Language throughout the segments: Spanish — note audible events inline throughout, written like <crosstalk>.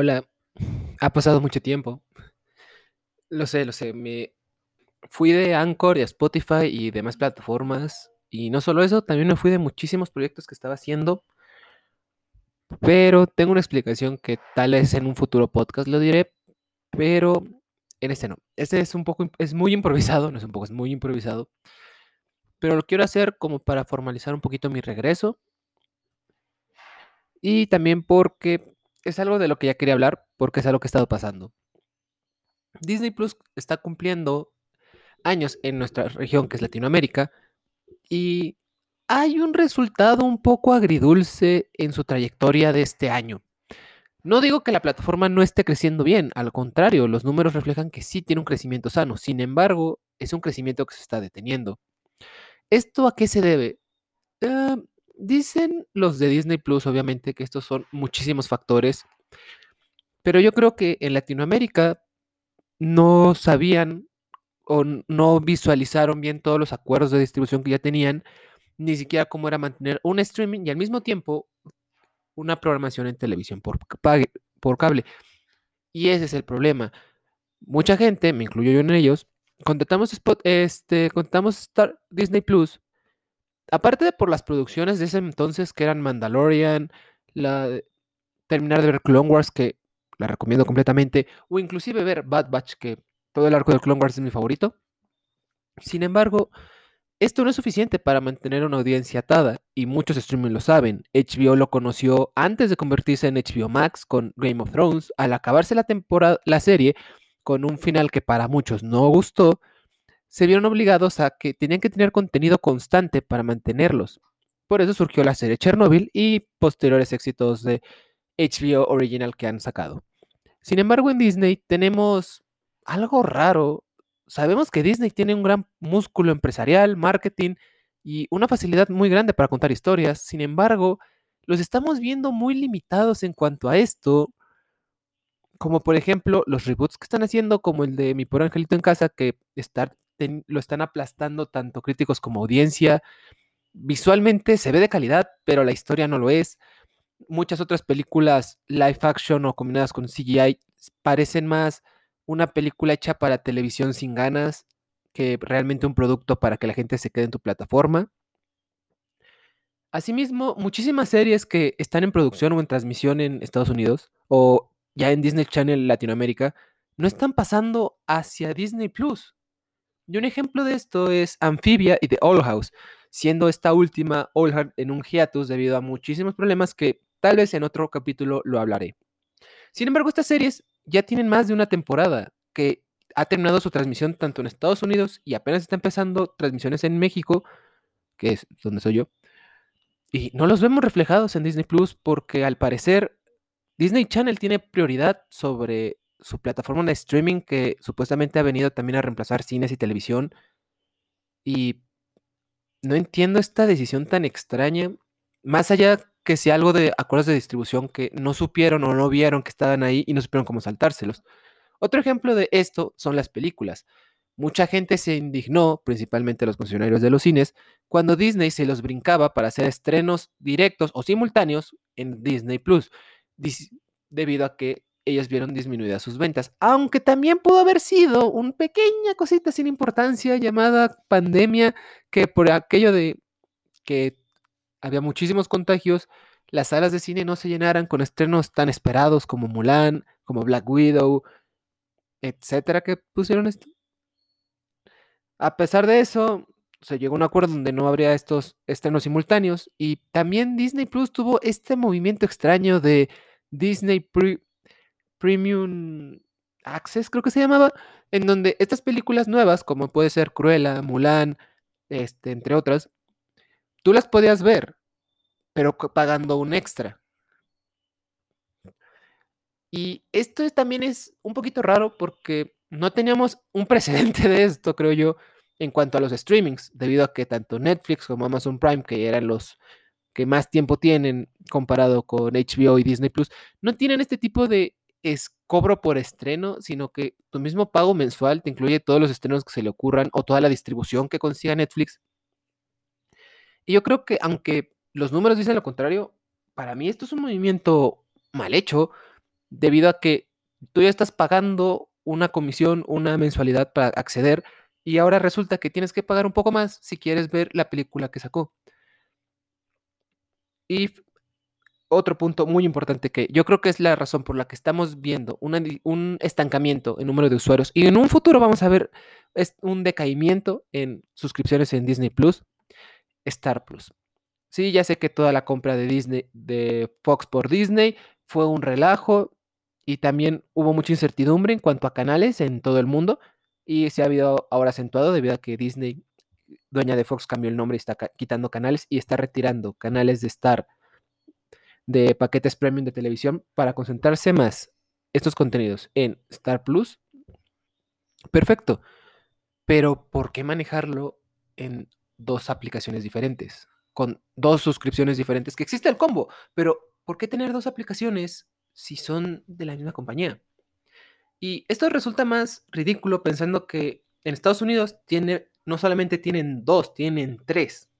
Hola, ha pasado mucho tiempo. Lo sé, lo sé. Me fui de Anchor y a Spotify y demás plataformas. Y no solo eso, también me fui de muchísimos proyectos que estaba haciendo. Pero tengo una explicación que tal vez en un futuro podcast lo diré, pero en este no. Este es un poco, es muy improvisado, no es un poco, es muy improvisado. Pero lo quiero hacer como para formalizar un poquito mi regreso. Y también porque es algo de lo que ya quería hablar, porque es algo que ha estado pasando. Disney Plus está cumpliendo años en nuestra región, que es Latinoamérica, y hay un resultado un poco agridulce en su trayectoria de este año. No digo que la plataforma no esté creciendo bien, al contrario, los números reflejan que sí tiene un crecimiento sano, sin embargo, es un crecimiento que se está deteniendo. ¿Esto a qué se debe? Eh, dicen los de Disney Plus, obviamente, que estos son muchísimos factores, pero yo creo que en Latinoamérica no sabían o no visualizaron bien todos los acuerdos de distribución que ya tenían, ni siquiera cómo era mantener un streaming y al mismo tiempo una programación en televisión por, cable. Y ese es el problema. Mucha gente, me incluyo yo en ellos, contratamos, Spot, este, contratamos Star, Disney Plus, aparte de por las producciones de ese entonces que eran Mandalorian, la, terminar de ver Clone Wars, que la recomiendo completamente, o inclusive ver Bad Batch, que todo el arco de Clone Wars es mi favorito. Sin embargo, esto no es suficiente para mantener una audiencia atada, y muchos streamers lo saben. HBO lo conoció antes de convertirse en HBO Max con Game of Thrones, al acabarse la temporada, la serie con un final que para muchos no gustó, se vieron obligados a que tenían que tener contenido constante para mantenerlos. Por eso surgió la serie Chernobyl y posteriores éxitos de HBO Original que han sacado. Sin embargo, en Disney tenemos algo raro. Sabemos que Disney tiene un gran músculo empresarial, marketing y una facilidad muy grande para contar historias. Sin embargo, los estamos viendo muy limitados en cuanto a esto. Como por ejemplo los reboots que están haciendo, como el de Mi Pobre Angelito en Casa, que lo están aplastando tanto críticos como audiencia. Visualmente se ve de calidad, pero la historia no lo es muchas otras películas live action o combinadas con CGI parecen más una película hecha para televisión sin ganas que realmente un producto para que la gente se quede en tu plataforma. Asimismo, muchísimas series que están en producción o en transmisión en Estados Unidos o ya en Disney Channel Latinoamérica no están pasando hacia Disney Plus. Y un ejemplo de esto es Amphibia y The Old House, siendo esta última Old en un hiatus debido a muchísimos problemas que Tal vez en otro capítulo lo hablaré. Sin embargo, estas series ya tienen más de una temporada que ha terminado su transmisión tanto en Estados Unidos y apenas está empezando transmisiones en México, que es donde soy yo. Y no los vemos reflejados en Disney Plus porque al parecer Disney Channel tiene prioridad sobre su plataforma de streaming que supuestamente ha venido también a reemplazar cines y televisión. Y no entiendo esta decisión tan extraña. Más allá que si algo de acuerdos de distribución que no supieron o no vieron que estaban ahí y no supieron cómo saltárselos. Otro ejemplo de esto son las películas. Mucha gente se indignó, principalmente los funcionarios de los cines, cuando Disney se los brincaba para hacer estrenos directos o simultáneos en Disney Plus, debido a que ellos vieron disminuidas sus ventas. Aunque también pudo haber sido una pequeña cosita sin importancia llamada pandemia, que por aquello de que había muchísimos contagios, las salas de cine no se llenaran con estrenos tan esperados como Mulan, como Black Widow, etcétera, que pusieron esto. A pesar de eso, se llegó a un acuerdo donde no habría estos estrenos simultáneos y también Disney Plus tuvo este movimiento extraño de Disney Premium Access, creo que se llamaba, en donde estas películas nuevas, como puede ser Cruella, Mulan, este, entre otras, Tú las podías ver, pero pagando un extra. Y esto también es un poquito raro porque no teníamos un precedente <laughs> de esto, creo yo, en cuanto a los streamings, debido a que tanto Netflix como Amazon Prime, que eran los que más tiempo tienen comparado con HBO y Disney Plus, no tienen este tipo de es cobro por estreno, sino que tu mismo pago mensual te incluye todos los estrenos que se le ocurran o toda la distribución que consiga Netflix y yo creo que aunque los números dicen lo contrario, para mí esto es un movimiento mal hecho debido a que tú ya estás pagando una comisión, una mensualidad para acceder y ahora resulta que tienes que pagar un poco más si quieres ver la película que sacó. Y otro punto muy importante que yo creo que es la razón por la que estamos viendo un estancamiento en número de usuarios y en un futuro vamos a ver un decaimiento en suscripciones en Disney Plus, Star Plus. Sí, ya sé que toda la compra de Disney, de Fox por Disney, fue un relajo y también hubo mucha incertidumbre en cuanto a canales en todo el mundo y se ha habido ahora acentuado debido a que Disney, dueña de Fox, cambió el nombre y está quitando canales y está retirando canales de Star de paquetes premium de televisión para concentrarse más estos contenidos en Star Plus. Perfecto. Pero ¿por qué manejarlo en dos aplicaciones diferentes? Con dos suscripciones diferentes, que existe el combo, pero ¿por qué tener dos aplicaciones si son de la misma compañía? Y esto resulta más ridículo pensando que en Estados Unidos tiene, no solamente tienen dos, tienen tres.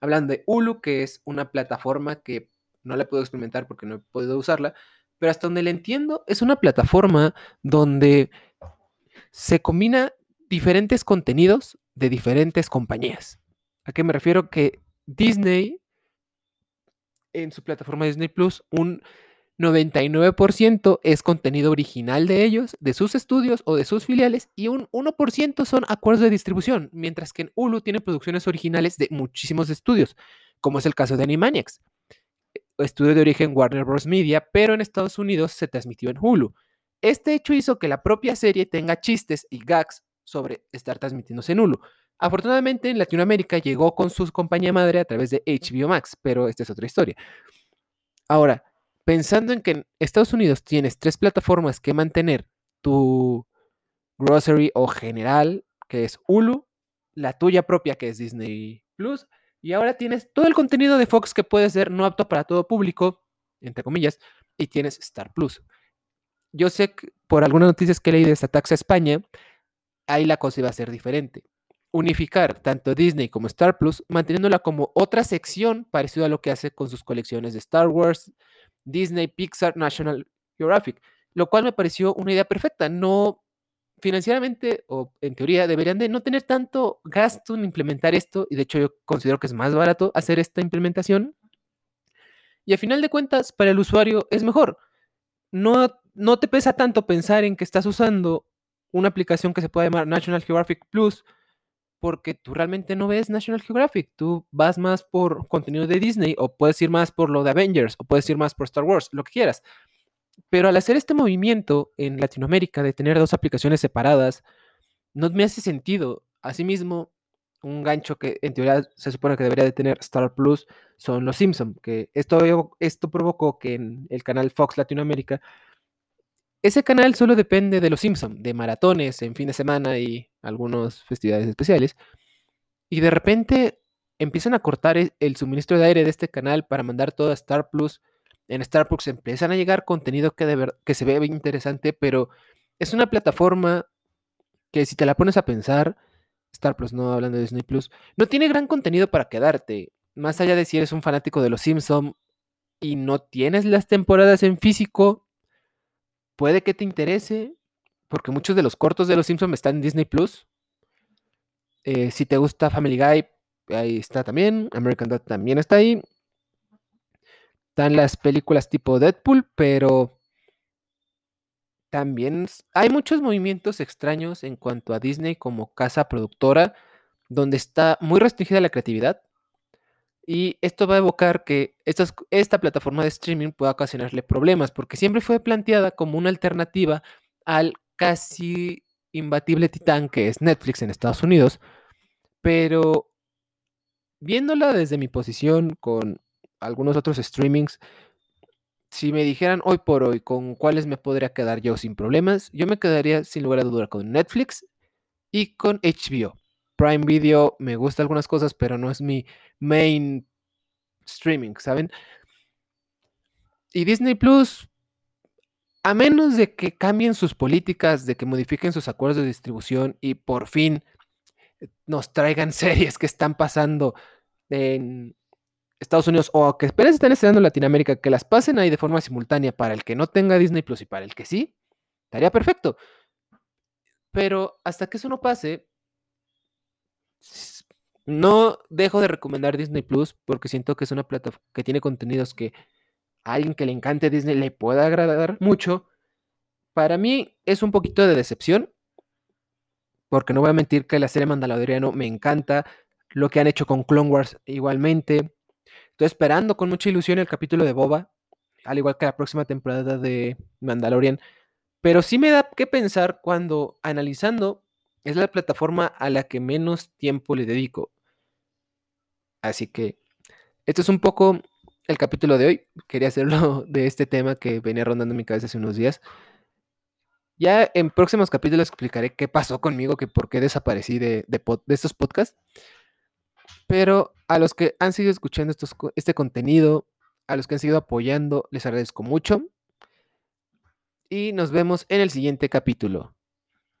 Hablando de Hulu, que es una plataforma que no la puedo experimentar porque no he podido usarla, pero hasta donde le entiendo, es una plataforma donde se combina diferentes contenidos de diferentes compañías. ¿A qué me refiero? Que Disney, en su plataforma Disney Plus, un 99% es contenido original de ellos, de sus estudios o de sus filiales, y un 1% son acuerdos de distribución, mientras que en Hulu tiene producciones originales de muchísimos estudios, como es el caso de Animaniacs estudio de origen Warner Bros. Media, pero en Estados Unidos se transmitió en Hulu. Este hecho hizo que la propia serie tenga chistes y gags sobre estar transmitiéndose en Hulu. Afortunadamente en Latinoamérica llegó con su compañía madre a través de HBO Max, pero esta es otra historia. Ahora, pensando en que en Estados Unidos tienes tres plataformas que mantener tu grocery o general, que es Hulu, la tuya propia, que es Disney Plus, y ahora tienes todo el contenido de Fox que puede ser no apto para todo público, entre comillas, y tienes Star Plus. Yo sé que por algunas noticias que leí de esta taxa España, ahí la cosa iba a ser diferente. Unificar tanto Disney como Star Plus, manteniéndola como otra sección parecida a lo que hace con sus colecciones de Star Wars, Disney, Pixar, National Geographic, lo cual me pareció una idea perfecta. No financieramente o en teoría deberían de no tener tanto gasto en implementar esto y de hecho yo considero que es más barato hacer esta implementación y a final de cuentas para el usuario es mejor. No, no te pesa tanto pensar en que estás usando una aplicación que se puede llamar National Geographic Plus porque tú realmente no ves National Geographic, tú vas más por contenido de Disney o puedes ir más por lo de Avengers o puedes ir más por Star Wars, lo que quieras. Pero al hacer este movimiento en Latinoamérica de tener dos aplicaciones separadas, no me hace sentido. Asimismo, un gancho que en teoría se supone que debería de tener Star Plus son los Simpson, que esto, esto provocó que en el canal Fox Latinoamérica, ese canal solo depende de los Simpson, de maratones en fin de semana y algunas festividades especiales, y de repente empiezan a cortar el suministro de aire de este canal para mandar todo a Star Plus en Starbucks empiezan a llegar contenido que, se ve interesante, pero es una plataforma que si te la pones a pensar, Star Plus, no hablando de Disney Plus, no tiene gran contenido para quedarte. Más allá de si eres un fanático de los Simpsons y no tienes las temporadas en físico, puede que te interese, porque muchos de los cortos de los Simpsons están en Disney Plus. Eh, si te gusta Family Guy, ahí está también. American Dad también está ahí. Están las películas tipo Deadpool, pero también hay muchos movimientos extraños en cuanto a Disney como casa productora, donde está muy restringida la creatividad. Y esto va a evocar que esta plataforma de streaming pueda ocasionarle problemas, porque siempre fue planteada como una alternativa al casi imbatible titán que es Netflix en Estados Unidos. Pero viéndola desde mi posición con algunos otros streamings, si me dijeran hoy por hoy con cuáles me podría quedar yo sin problemas, yo me quedaría sin lugar a dudar con Netflix y con HBO. Prime Video me gusta algunas cosas, pero no es mi main streaming, ¿saben? Y Disney Plus, a menos de que cambien sus políticas, de que modifiquen sus acuerdos de distribución y por fin nos traigan <laughs> series que están pasando en Estados Unidos o que apenas están estrenando en Latinoamérica, que las pasen ahí de forma simultánea para el que no tenga Disney Plus y para el que sí, estaría perfecto. Pero hasta que eso no pase, no dejo de recomendar Disney Plus porque siento que es una plataforma que tiene contenidos que a alguien que le encante Disney le pueda agradar mucho. Para mí es un poquito de decepción porque no voy a mentir que la serie Mandaloriano me encanta, lo que han hecho con Clone Wars igualmente. Estoy esperando con mucha ilusión el capítulo de Boba, al igual que la próxima temporada de Mandalorian. Pero sí me da que pensar cuando analizando es la plataforma a la que menos tiempo le dedico. Así que esto es un poco el capítulo de hoy. Quería hacerlo <laughs> de este tema que venía rondando mi cabeza hace unos días. Ya en próximos capítulos explicaré qué pasó conmigo, que por qué desaparecí de, estos podcasts. Pero a los que han seguido escuchando este contenido, a los que han seguido apoyando, les agradezco mucho. Y nos vemos en el siguiente capítulo.